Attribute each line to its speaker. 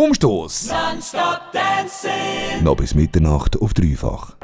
Speaker 1: Umstoß. Noch bis Mitternacht auf dreifach.